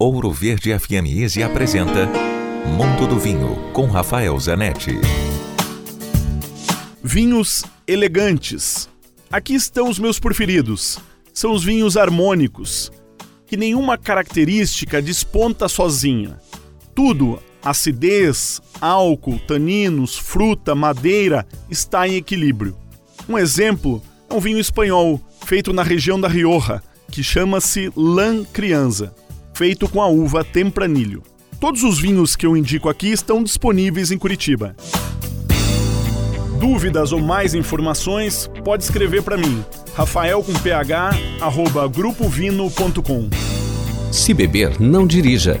Ouro Verde FM Easy apresenta Mundo do Vinho com Rafael Zanetti. Vinhos elegantes. Aqui estão os meus preferidos. São os vinhos harmônicos, que nenhuma característica desponta sozinha. Tudo, acidez, álcool, taninos, fruta, madeira, está em equilíbrio. Um exemplo é um vinho espanhol feito na região da Rioja, que chama-se Lan Crianza, feito com a uva Tempranilho. Todos os vinhos que eu indico aqui estão disponíveis em Curitiba. Dúvidas ou mais informações, pode escrever para mim, rafael com ph, arroba grupovino.com. Se beber, não dirija.